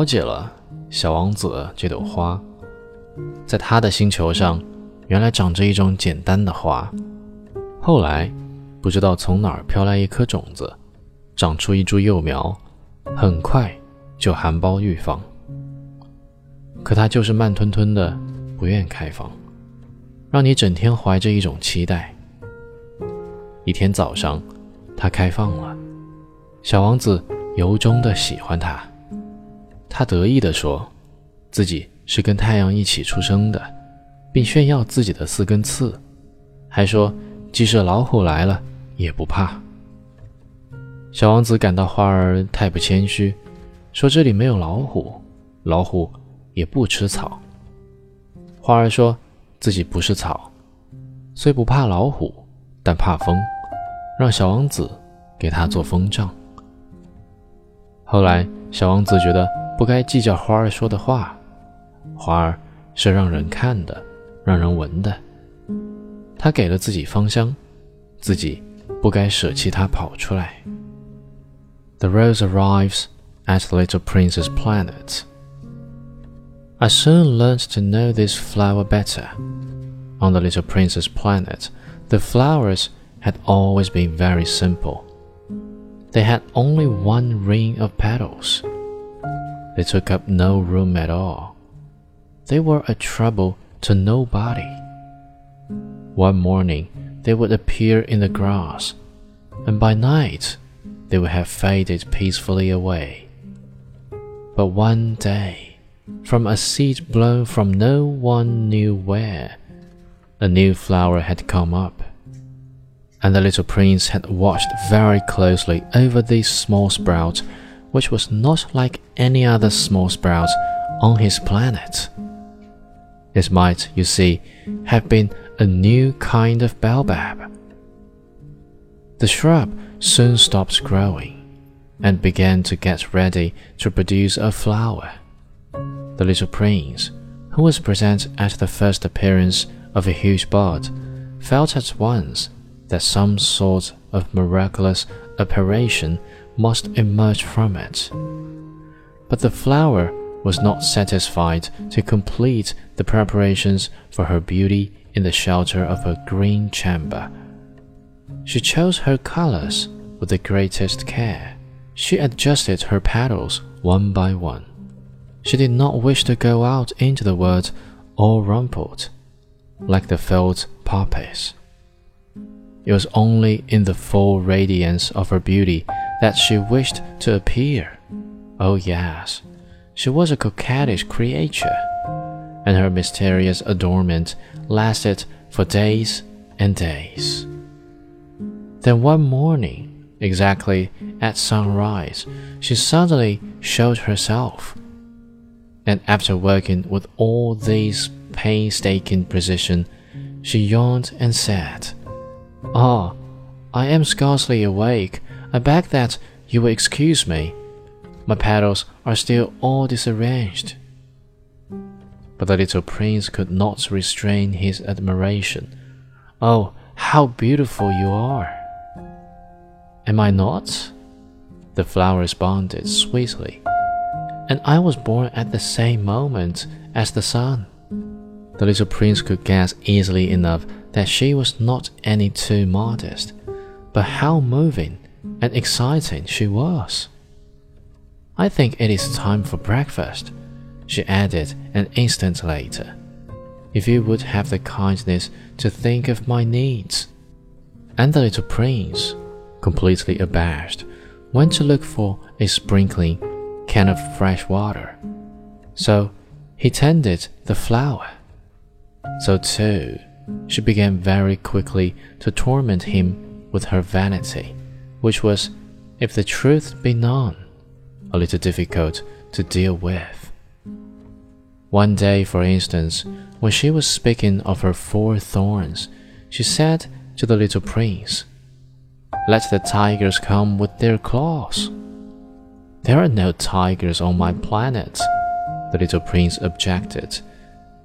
了解了小王子这朵花，在他的星球上，原来长着一种简单的花。后来，不知道从哪儿飘来一颗种子，长出一株幼苗，很快就含苞欲放。可它就是慢吞吞的，不愿开放，让你整天怀着一种期待。一天早上，它开放了，小王子由衷的喜欢它。他得意地说，自己是跟太阳一起出生的，并炫耀自己的四根刺，还说即使老虎来了也不怕。小王子感到花儿太不谦虚，说这里没有老虎，老虎也不吃草。花儿说自己不是草，虽不怕老虎，但怕风，让小王子给他做风杖。后来，小王子觉得。不该计较花儿说的话，花儿是让人看的，让人闻的。他给了自己芳香，自己不该舍弃它跑出来。The rose arrives at the little prince's planet. I soon learned to know this flower better. On the little prince's planet, the flowers had always been very simple. They had only one ring of petals. They took up no room at all. They were a trouble to nobody. One morning they would appear in the grass, and by night they would have faded peacefully away. But one day, from a seed blown from no one knew where, a new flower had come up. And the little prince had watched very closely over these small sprouts which was not like any other small sprout on his planet. It might, you see, have been a new kind of baobab. The shrub soon stopped growing and began to get ready to produce a flower. The little prince, who was present at the first appearance of a huge bud, felt at once that some sort of miraculous operation must emerge from it. But the flower was not satisfied to complete the preparations for her beauty in the shelter of her green chamber. She chose her colors with the greatest care. She adjusted her petals one by one. She did not wish to go out into the world all rumpled, like the field poppies. It was only in the full radiance of her beauty that she wished to appear. Oh, yes, she was a coquettish creature, and her mysterious adornment lasted for days and days. Then one morning, exactly at sunrise, she suddenly showed herself. And after working with all this painstaking precision, she yawned and said, Ah, I am scarcely awake I beg that you will excuse me. My petals are still all disarranged. But the little prince could not restrain his admiration. Oh, how beautiful you are! Am I not? The flower responded sweetly. And I was born at the same moment as the sun. The little prince could guess easily enough that she was not any too modest. But how moving and exciting she was. I think it is time for breakfast, she added an instant later. If you would have the kindness to think of my needs. And the little prince, completely abashed, went to look for a sprinkling can of fresh water. So he tended the flower. So too, she began very quickly to torment him with her vanity which was, if the truth be known, a little difficult to deal with. One day, for instance, when she was speaking of her four thorns, she said to the little prince, Let the tigers come with their claws. There are no tigers on my planet, the little prince objected.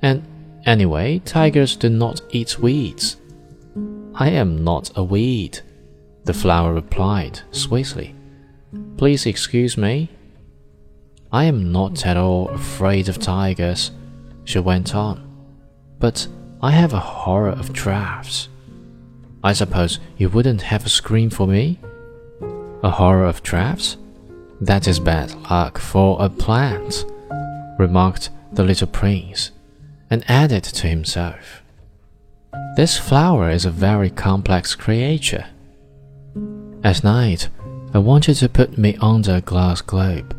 And anyway, tigers do not eat weeds. I am not a weed, the flower replied sweetly. Please excuse me. I am not at all afraid of tigers, she went on, but I have a horror of drafts. I suppose you wouldn't have a screen for me? A horror of drafts? That is bad luck for a plant, remarked the little prince, and added to himself. This flower is a very complex creature. At night, I want you to put me under a glass globe.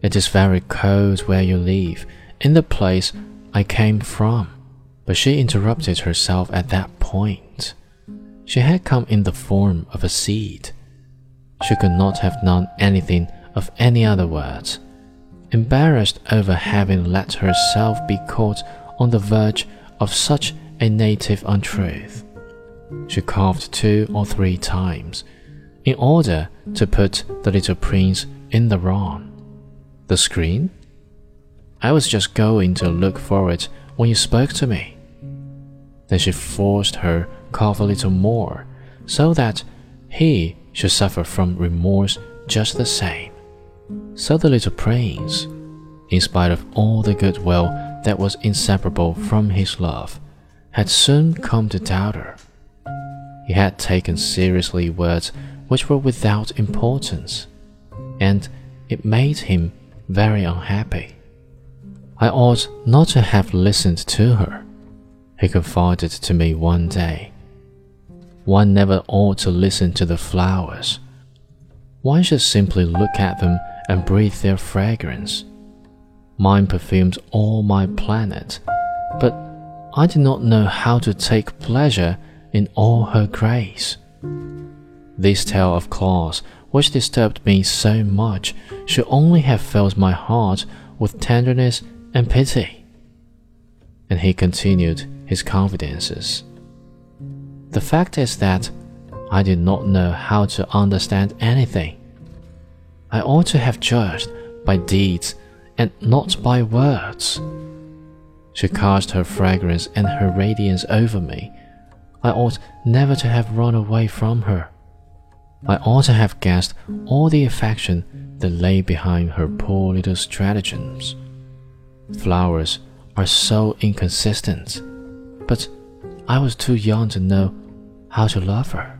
It is very cold where you live, in the place I came from. But she interrupted herself at that point. She had come in the form of a seed. She could not have known anything of any other words. Embarrassed over having let herself be caught on the verge of such a native untruth, she coughed two or three times in order to put the little prince in the wrong. The screen? I was just going to look for it when you spoke to me. Then she forced her cough a little more, so that he should suffer from remorse just the same. So the little prince, in spite of all the goodwill that was inseparable from his love, had soon come to doubt her. He had taken seriously words which were without importance, and it made him very unhappy. I ought not to have listened to her, he confided to me one day. One never ought to listen to the flowers. One should simply look at them and breathe their fragrance. Mine perfumed all my planet, but I did not know how to take pleasure in all her grace. This tale of claws, which disturbed me so much, should only have filled my heart with tenderness and pity. And he continued his confidences. The fact is that I did not know how to understand anything. I ought to have judged by deeds and not by words. She cast her fragrance and her radiance over me. I ought never to have run away from her. I ought to have guessed all the affection that lay behind her poor little stratagems. Flowers are so inconsistent, but I was too young to know how to love her.